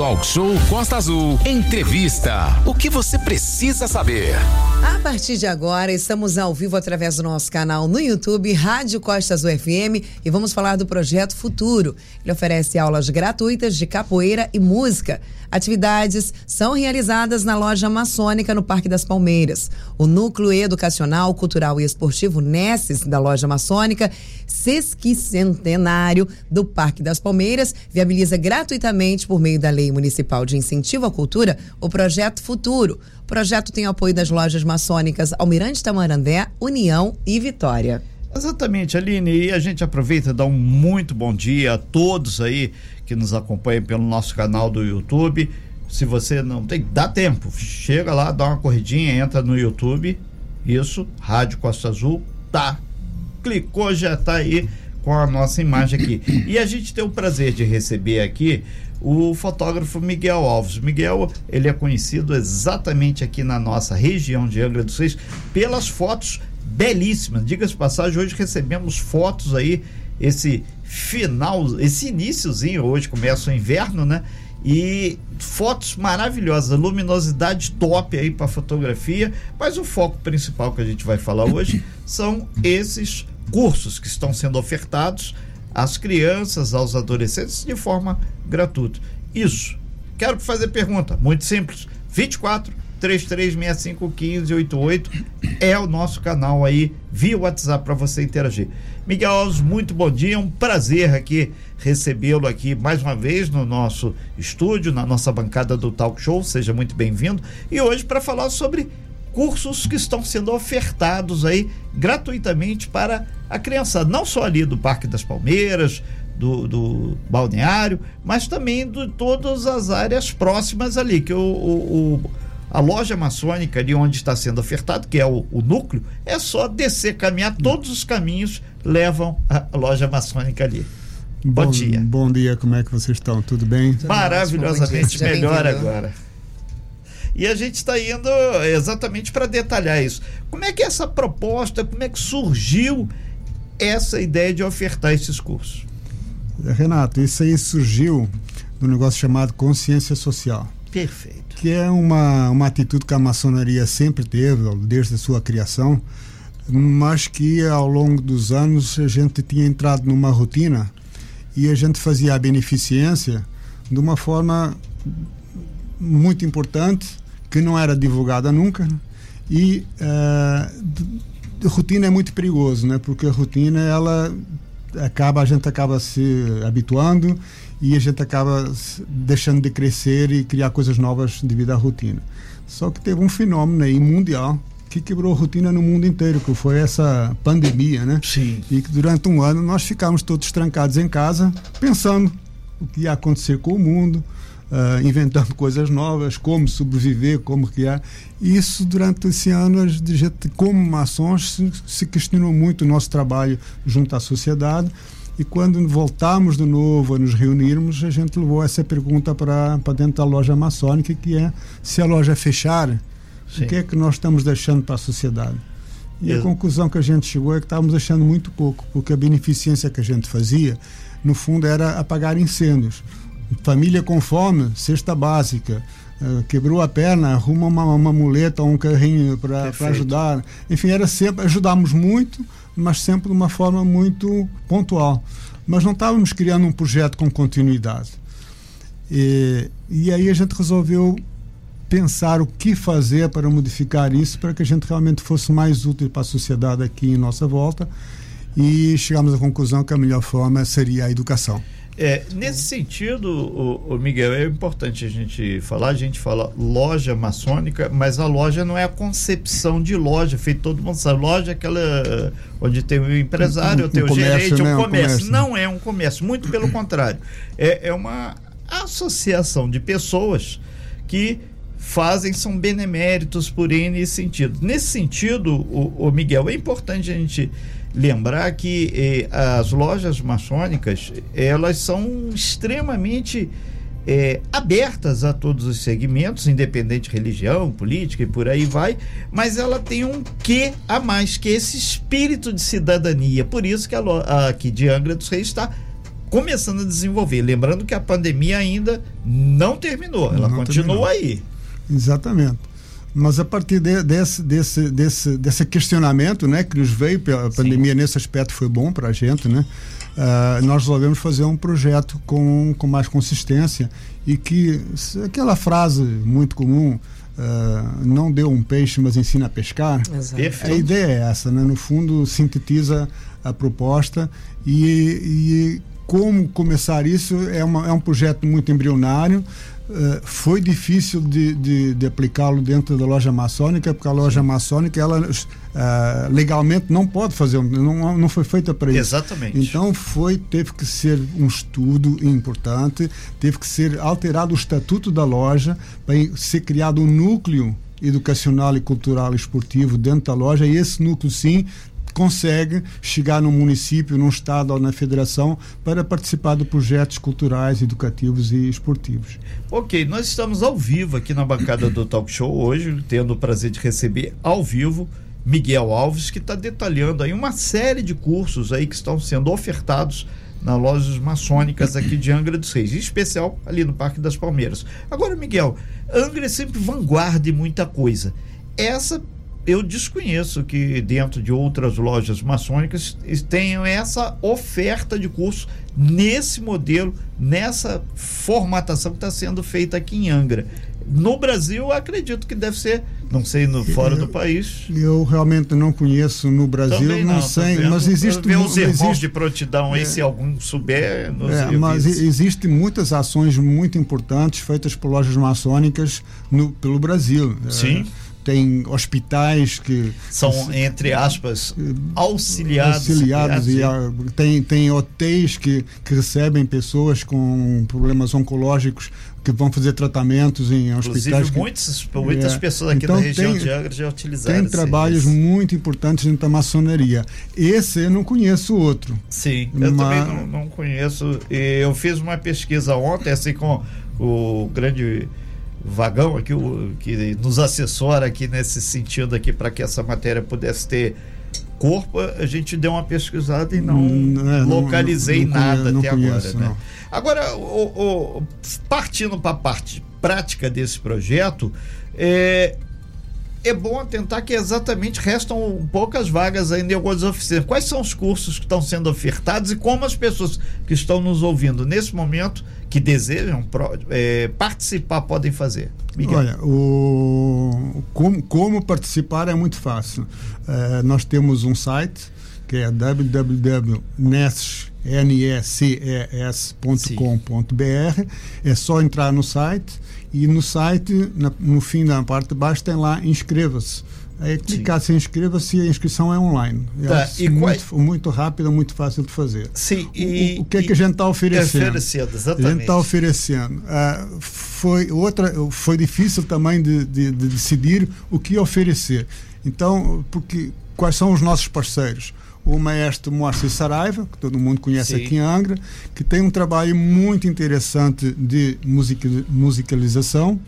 Talk Show Costa Azul. Entrevista. O que você precisa saber? A partir de agora, estamos ao vivo através do nosso canal no YouTube, Rádio Costa Azul FM, e vamos falar do projeto Futuro. Ele oferece aulas gratuitas de capoeira e música. Atividades são realizadas na loja maçônica no Parque das Palmeiras. O Núcleo Educacional, Cultural e Esportivo Nesses da loja maçônica, sesquicentenário do Parque das Palmeiras, viabiliza gratuitamente, por meio da Lei Municipal de Incentivo à Cultura, o projeto Futuro. O projeto tem apoio das lojas maçônicas Almirante Tamarandé, União e Vitória. Exatamente, Aline. E a gente aproveita e dá um muito bom dia a todos aí que nos acompanham pelo nosso canal do YouTube. Se você não tem, dá tempo, chega lá, dá uma corridinha, entra no YouTube. Isso, Rádio Costa Azul, tá. Clicou, já tá aí com a nossa imagem aqui. E a gente tem o prazer de receber aqui o fotógrafo Miguel Alves. Miguel, ele é conhecido exatamente aqui na nossa região de Angra dos Reis pelas fotos belíssimas. Diga-se passagem, hoje recebemos fotos aí, esse final, esse iníciozinho, hoje começa o inverno, né? E fotos maravilhosas, luminosidade top aí para fotografia, mas o foco principal que a gente vai falar hoje são esses cursos que estão sendo ofertados às crianças, aos adolescentes de forma gratuita. Isso. Quero fazer pergunta, muito simples. 24 33651588 é o nosso canal aí via WhatsApp para você interagir. Miguel Alves, muito bom dia, um prazer aqui recebê-lo aqui mais uma vez no nosso estúdio, na nossa bancada do Talk Show, seja muito bem-vindo. E hoje para falar sobre cursos que estão sendo ofertados aí gratuitamente para a criança, não só ali do Parque das Palmeiras, do, do balneário, mas também de todas as áreas próximas ali, que o, o, o a loja maçônica de onde está sendo ofertado, que é o, o, núcleo, é só descer, caminhar, todos os caminhos levam à loja maçônica ali. Bom, bom dia. Bom dia, como é que vocês estão? Tudo bem? Maravilhosamente melhor agora. E a gente está indo exatamente para detalhar isso. Como é que é essa proposta, como é que surgiu essa ideia de ofertar esses cursos? Renato, isso aí surgiu no negócio chamado consciência social. Perfeito. Que é uma, uma atitude que a maçonaria sempre teve, desde a sua criação, mas que ao longo dos anos a gente tinha entrado numa rotina e a gente fazia a beneficência de uma forma muito importante, que não era divulgada nunca, e uh, rotina é muito perigoso, né? Porque a rotina ela acaba a gente acaba se habituando e a gente acaba deixando de crescer e criar coisas novas devido à rotina. Só que teve um fenômeno aí mundial que quebrou a rotina no mundo inteiro, que foi essa pandemia, né? Sim. E que durante um ano nós ficamos todos trancados em casa, pensando o que ia acontecer com o mundo, uh, inventando coisas novas, como sobreviver, como criar. E isso durante esse ano, a gente, como maçons, se, se questionou muito o nosso trabalho junto à sociedade e quando voltamos de novo a nos reunirmos, a gente levou essa pergunta para dentro da loja maçônica, que é se a loja fechar, Sim. o que é que nós estamos deixando para a sociedade? E a conclusão que a gente chegou é que estávamos deixando muito pouco, porque a beneficência que a gente fazia, no fundo, era apagar incêndios. Família com fome, cesta básica. Uh, quebrou a perna, arruma uma, uma muleta ou um carrinho para ajudar. Enfim, era sempre, ajudamos muito, mas sempre de uma forma muito pontual. Mas não estávamos criando um projeto com continuidade. E, e aí a gente resolveu pensar o que fazer para modificar isso, para que a gente realmente fosse mais útil para a sociedade aqui em nossa volta. E chegamos à conclusão que a melhor forma seria a educação. É, nesse sentido, o, o, Miguel, é importante a gente falar, a gente fala loja maçônica, mas a loja não é a concepção de loja, feito todo mundo sabe. Loja é aquela onde tem o empresário, um, um tem o comércio, gerente, né? um comércio. comércio. Não é um comércio, muito pelo contrário. É, é uma associação de pessoas que fazem, são beneméritos por N sentido. Nesse sentido, o, o Miguel, é importante a gente lembrar que eh, as lojas maçônicas elas são extremamente eh, abertas a todos os segmentos, independente de religião, política e por aí vai, mas ela tem um quê a mais, que é esse espírito de cidadania. Por isso que a, a aqui de Angra dos Reis está começando a desenvolver. Lembrando que a pandemia ainda não terminou, ela não continua terminou. aí. Exatamente. Mas a partir de, desse, desse, desse, desse questionamento né, que nos veio, a pandemia Sim. nesse aspecto foi bom para a gente, né? Uh, nós resolvemos fazer um projeto com, com mais consistência e que aquela frase muito comum uh, não deu um peixe mas ensina a pescar a ideia é essa né? no fundo sintetiza a proposta e, e como começar isso é, uma, é um projeto muito embrionário Uh, foi difícil de, de, de aplicá-lo dentro da loja maçônica, porque a loja maçônica, ela uh, legalmente não pode fazer, não, não foi feita para isso. Exatamente. Então foi, teve que ser um estudo importante, teve que ser alterado o estatuto da loja para ser criado um núcleo educacional e cultural e esportivo dentro da loja e esse núcleo sim consegue chegar no município, num estado ou na federação para participar de projetos culturais, educativos e esportivos. Ok, nós estamos ao vivo aqui na bancada do Talk Show hoje, tendo o prazer de receber ao vivo Miguel Alves, que está detalhando aí uma série de cursos aí que estão sendo ofertados nas lojas maçônicas aqui de Angra dos Reis, em especial ali no Parque das Palmeiras. Agora, Miguel, Angra é sempre vanguarda em muita coisa. Essa eu desconheço que dentro de outras lojas maçônicas tenham essa oferta de curso nesse modelo, nessa formatação que está sendo feita aqui em Angra. No Brasil, acredito que deve ser, não sei, no fora eu, do país. Eu realmente não conheço no Brasil, não, não, sei, vendo, mas existe ver os irmãos existe, de prontidão aí, é, se algum souber. É, mas existem muitas ações muito importantes feitas por lojas maçônicas no, pelo Brasil. Sim. É, tem hospitais que são entre aspas auxiliados, auxiliados e a, tem tem hotéis que, que recebem pessoas com problemas oncológicos que vão fazer tratamentos em hospitais. Que, muitas, muitas é, pessoas aqui então da região tem, de Angra já utilizaram. Tem trabalhos muito importantes dentro da maçonaria. Esse eu não conheço outro. Sim, eu também não, não conheço. Eu fiz uma pesquisa ontem, assim, com o grande Vagão aqui, o, que nos assessora aqui nesse sentido aqui para que essa matéria pudesse ter corpo, a gente deu uma pesquisada e não, hum, é, localizei não, não, nada até conheço, agora. Né? Agora, o, o, partindo para a parte prática desse projeto, é, é bom atentar que exatamente restam poucas vagas ainda em algumas oficinas. Quais são os cursos que estão sendo ofertados e como as pessoas que estão nos ouvindo nesse momento que desejam é, participar podem fazer? Miguel. Olha, o, como, como participar é muito fácil. É, nós temos um site que é www.nes.com.br. É só entrar no site e no site, na, no fim da parte de baixo, tem lá inscreva-se é clicar se inscreva-se e a inscrição é online. É tá, e muito, qual... muito rápida, muito fácil de fazer. Sim, e, o, o que é que a gente está oferecendo? oferecendo exatamente. A gente está oferecendo. Uh, foi, outra, foi difícil também de, de, de, decidir o que oferecer. Então, porque quais são os nossos parceiros? O maestro Moacir Saraiva, que todo mundo conhece Sim. aqui em Angra, que tem um trabalho muito interessante de musicalização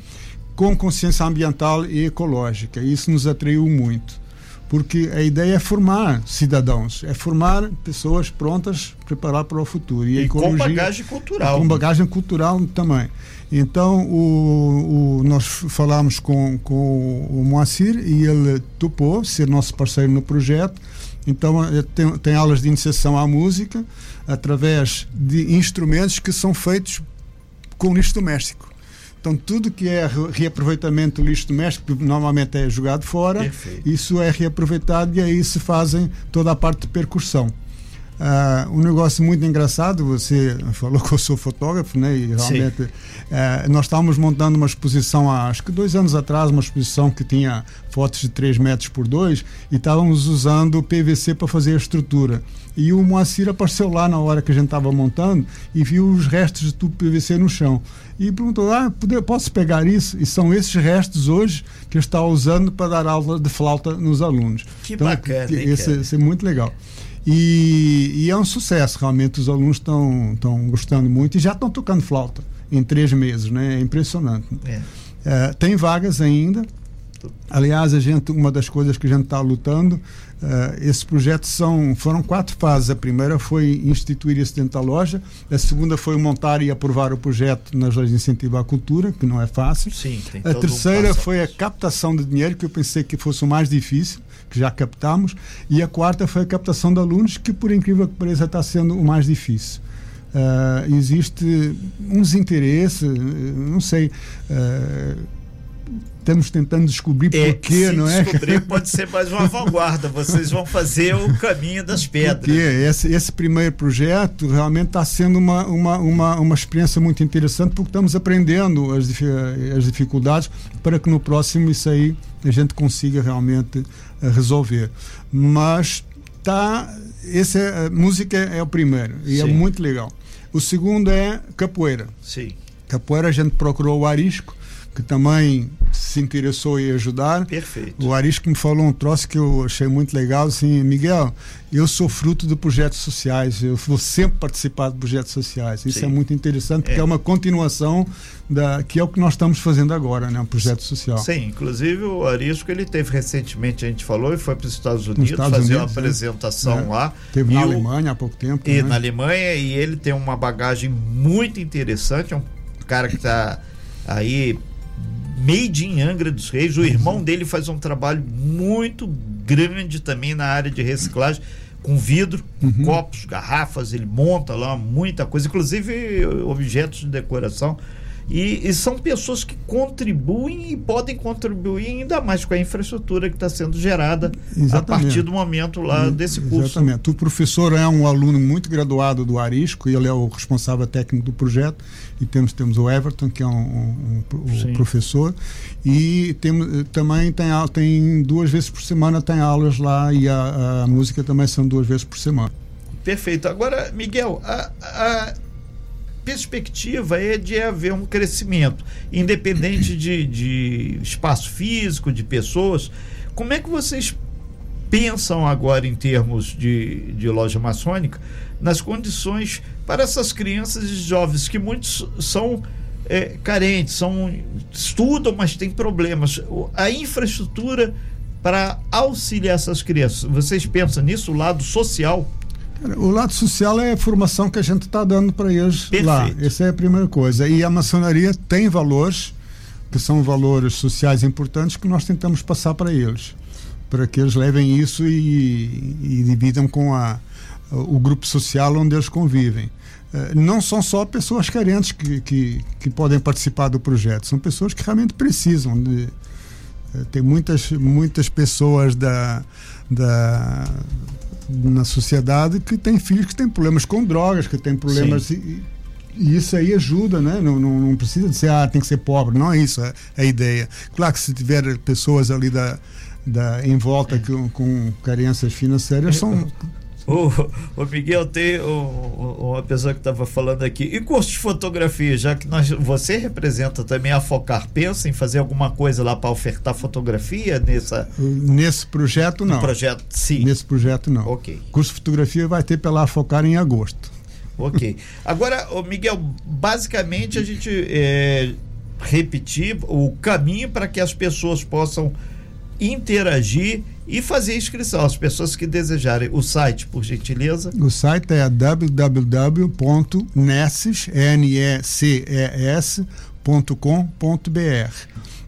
com consciência ambiental e ecológica. Isso nos atraiu muito, porque a ideia é formar cidadãos, é formar pessoas prontas preparar para o futuro. E, e com bagagem cultural. Com bagagem cultural também. Então, o, o, nós falamos com, com o Moacir e ele topou ser nosso parceiro no projeto. Então, eh, tem, tem aulas de iniciação à música através de instrumentos que são feitos com lixo doméstico. Então, tudo que é reaproveitamento do lixo doméstico, que normalmente é jogado fora, Perfeito. isso é reaproveitado e aí se fazem toda a parte de percussão. Uh, um negócio muito engraçado, você falou que eu sou fotógrafo, né? E realmente uh, nós estávamos montando uma exposição há acho que dois anos atrás, uma exposição que tinha fotos de 3 metros por 2 e estávamos usando PVC para fazer a estrutura. E o Moacir apareceu lá na hora que a gente estava montando e viu os restos de tubo PVC no chão. E perguntou: ah, posso pegar isso? E são esses restos hoje que estava usando para dar aula de flauta nos alunos. Que então, bacana, esse é muito legal. E, e, é um sucesso, realmente os alunos estão gostando muito e já estão tocando flauta em três meses, né? É impressionante. É. É, tem vagas ainda, Aliás, a gente, uma das coisas que a gente está lutando, uh, esses projetos são, foram quatro fases. A primeira foi instituir esse dentro da loja, a segunda foi montar e aprovar o projeto nas leis de incentivo à cultura, que não é fácil. Sim, a terceira um foi a captação de dinheiro, que eu pensei que fosse o mais difícil, que já captamos, e a quarta foi a captação de alunos, que por incrível que pareça está sendo o mais difícil. Uh, existe um desinteresse, não sei. Uh, estamos tentando descobrir é, porquê, não é? Descobrir pode ser mais uma vanguarda. Vocês vão fazer o caminho das pedras. Porque esse, esse primeiro projeto realmente está sendo uma, uma, uma, uma experiência muito interessante porque estamos aprendendo as, as dificuldades para que no próximo isso aí a gente consiga realmente eh, resolver. Mas tá, esse é, música é o primeiro e é Sim. é muito legal. O segundo é capoeira. Sim. Capoeira a gente procurou o Arisco que também se interessou em ajudar. Perfeito. O Arisco me falou um troço que eu achei muito legal, assim, Miguel, eu sou fruto de projetos sociais, eu vou sempre participar de projetos sociais. Isso Sim. é muito interessante, porque é. é. uma continuação da que é o que nós estamos fazendo agora, né, um projeto social. Sim, inclusive o Arisco, ele teve recentemente, a gente falou, e foi para os Estados Unidos Estados fazer Unidos, uma é. apresentação é. lá. Teve na o... Alemanha há pouco tempo. E né? na Alemanha, e ele tem uma bagagem muito interessante, é um cara que está aí Made in Angra dos Reis. O irmão dele faz um trabalho muito grande também na área de reciclagem com vidro, uhum. copos, garrafas, ele monta lá muita coisa, inclusive objetos de decoração. E, e, são pessoas que contribuem e podem contribuir ainda mais com a infraestrutura que está sendo gerada Exatamente. a partir do momento lá desse curso. Exatamente. O professor é um aluno muito graduado do Arisco e ele é o responsável técnico do projeto. E temos, temos o Everton, que é um, um, um professor. E tem, também tem, tem duas vezes por semana tem aulas lá e a, a música também são duas vezes por semana. Perfeito. Agora, Miguel, a, a perspectiva é de haver um crescimento, independente de, de espaço físico, de pessoas. Como é que vocês pensam agora em termos de, de loja maçônica nas condições para essas crianças e jovens que muitos são é, carentes, são estudam, mas têm problemas. A infraestrutura para auxiliar essas crianças, vocês pensam nisso, o lado social? O lado social é a formação que a gente está dando para eles Perfeito. lá. Essa é a primeira coisa. E a maçonaria tem valores, que são valores sociais importantes, que nós tentamos passar para eles. Para que eles levem isso e, e dividam com a, o grupo social onde eles convivem. Eh, não são só pessoas carentes que, que, que podem participar do projeto, são pessoas que realmente precisam de. Eh, tem muitas, muitas pessoas da, da na sociedade que tem filhos que têm problemas com drogas, que têm problemas. E, e, isso aí ajuda, né? Não, não, não, precisa de ser, ah, tem que ser pobre, não é isso a, a ideia. Claro que se tiver pessoas ali da, da, em volta com, com carências financeiras, são o, o Miguel tem o, uma pessoa que estava falando aqui. E curso de fotografia, já que nós, você representa também a Focar, pensa em fazer alguma coisa lá para ofertar fotografia nessa. Nesse projeto, não. No projeto, sim. Nesse projeto, não. Ok. Curso de fotografia vai ter pela Focar em agosto. Ok. Agora, o Miguel, basicamente a gente é, repetir o caminho para que as pessoas possam interagir e fazer inscrição. As pessoas que desejarem o site, por gentileza. O site é www.neces.com.br.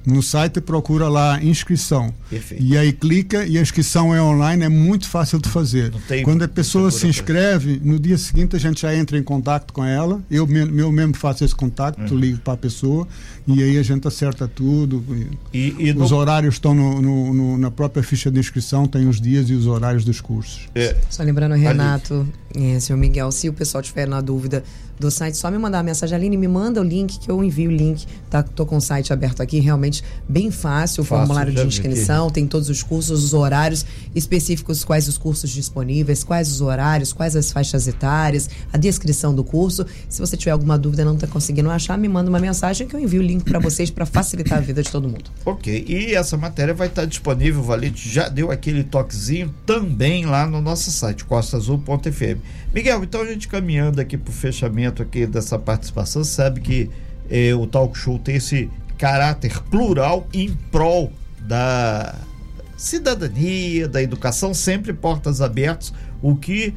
No site procura lá inscrição. Perfeito. E aí clica e a inscrição é online, é muito fácil de fazer. Quando a pessoa se inscreve, no dia seguinte a gente já entra em contato com ela. Eu, meu mesmo faço esse contato, uhum. ligo para a pessoa e aí a gente acerta tudo. E, e os no... horários estão no, no, na própria ficha de inscrição, tem os dias e os horários dos cursos. É. Só lembrando, Renato, é, senhor Miguel, se o pessoal tiver na dúvida do site, só me mandar a mensagem, Aline, me manda o link que eu envio o link. Tá, tô com o site aberto aqui, realmente bem fácil, o formulário de inscrição, tem todos os cursos, os horários específicos, quais os cursos disponíveis, quais os horários, quais as faixas etárias, a descrição do curso. Se você tiver alguma dúvida não está conseguindo achar, me manda uma mensagem que eu envio o link para vocês para facilitar a vida de todo mundo. Ok, e essa matéria vai estar disponível, o Valente já deu aquele toquezinho também lá no nosso site, costaazul.fm. Miguel, então a gente caminhando aqui para o fechamento aqui dessa participação, sabe que eh, o talk show tem esse caráter plural em prol da cidadania, da educação, sempre portas abertas. O que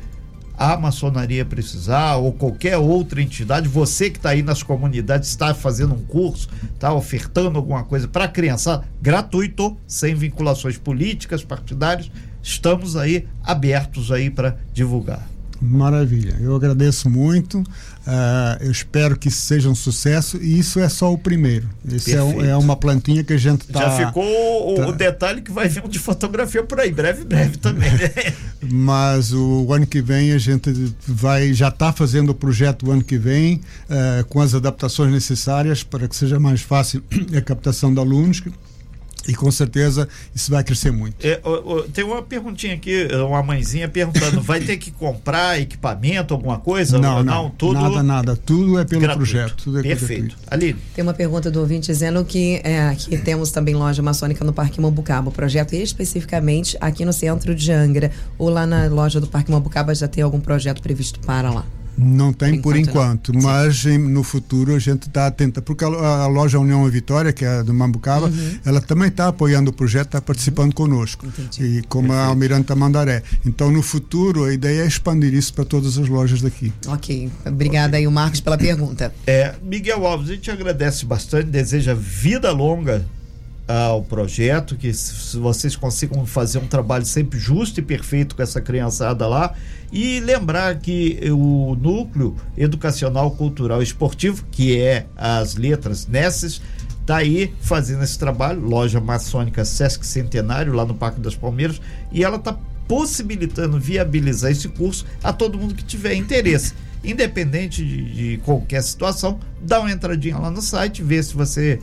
a maçonaria precisar ou qualquer outra entidade, você que está aí nas comunidades, está fazendo um curso, está ofertando alguma coisa para a criança, gratuito, sem vinculações políticas, partidárias, estamos aí abertos aí para divulgar. Maravilha, eu agradeço muito. Uh, eu espero que seja um sucesso e isso é só o primeiro. Isso é, um, é, uma plantinha que a gente está. Já ficou o, tá... o, detalhe que vai vir de fotografia por aí, breve, breve também. Né? Mas o ano que vem a gente vai já está fazendo o projeto o ano que vem uh, com as adaptações necessárias para que seja mais fácil a captação de alunos. E com certeza isso vai crescer muito. É, tem uma perguntinha aqui, uma mãezinha perguntando: vai ter que comprar equipamento, alguma coisa? Não, não, não tudo. Nada, nada. Tudo é pelo gratuito. projeto. Tudo é Perfeito. Ali. Tem uma pergunta do ouvinte dizendo que é, aqui temos também loja maçônica no Parque Mambucaba. O projeto especificamente aqui no centro de Angra. Ou lá na loja do Parque Mambucaba já tem algum projeto previsto para lá? Não tem por enquanto, por enquanto mas em, no futuro a gente está atenta, porque a, a, loja União e Vitória, que é do Mambucaba, uhum. ela também está apoiando o projeto, está participando uhum. conosco. Entendi. E como Perfeito. a Almirante Tamandaré. Então no futuro a ideia é expandir isso para todas as lojas daqui. Ok, obrigada okay. aí o Marcos pela pergunta. É, Miguel Alves, a gente agradece bastante, deseja vida longa ao projeto, que vocês consigam fazer um trabalho sempre justo e perfeito com essa criançada lá. E lembrar que o núcleo educacional, cultural e esportivo, que é as letras Nesses, está aí fazendo esse trabalho, loja maçônica Sesc Centenário, lá no Parque das Palmeiras, e ela está possibilitando viabilizar esse curso a todo mundo que tiver interesse. Independente de, de qualquer situação, dá uma entradinha lá no site, vê se você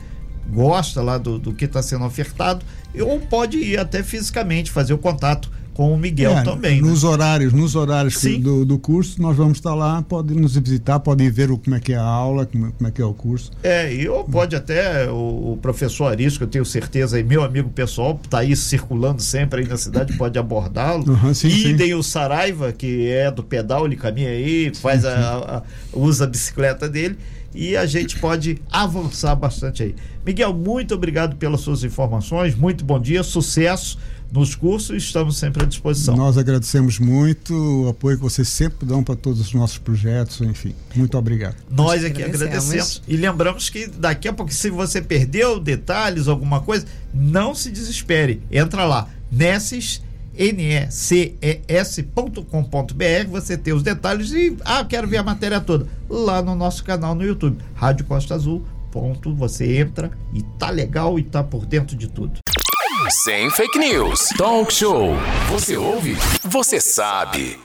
gosta lá do, do que está sendo ofertado, ou pode ir até fisicamente fazer o contato com o Miguel é, também. Nos né? horários, nos horários do, do curso, nós vamos estar lá, pode nos visitar, pode ver o, como é que é a aula, como, como é que é o curso. É, e ou pode até o, o professor Arisco, eu tenho certeza, e meu amigo pessoal, está aí circulando sempre aí na cidade, pode abordá-lo. Uhum, sim, Idem o Saraiva, que é do pedal, ele caminha aí, faz sim, a, a, usa a bicicleta dele e a gente pode avançar bastante aí. Miguel, muito obrigado pelas suas informações, muito bom dia, sucesso nos cursos, estamos sempre à disposição. Nós agradecemos muito o apoio que vocês sempre dão para todos os nossos projetos, enfim. Muito obrigado. Nós aqui agradecemos. agradecemos. E lembramos que daqui a pouco, se você perdeu detalhes, alguma coisa, não se desespere. Entra lá, Nesses neces.com.br, você tem os detalhes e, ah, quero ver a matéria toda, lá no nosso canal no YouTube, Rádio Costa Azul, ponto, você entra e tá legal e tá por dentro de tudo. Sem fake news. Talk show. Você ouve? Você sabe.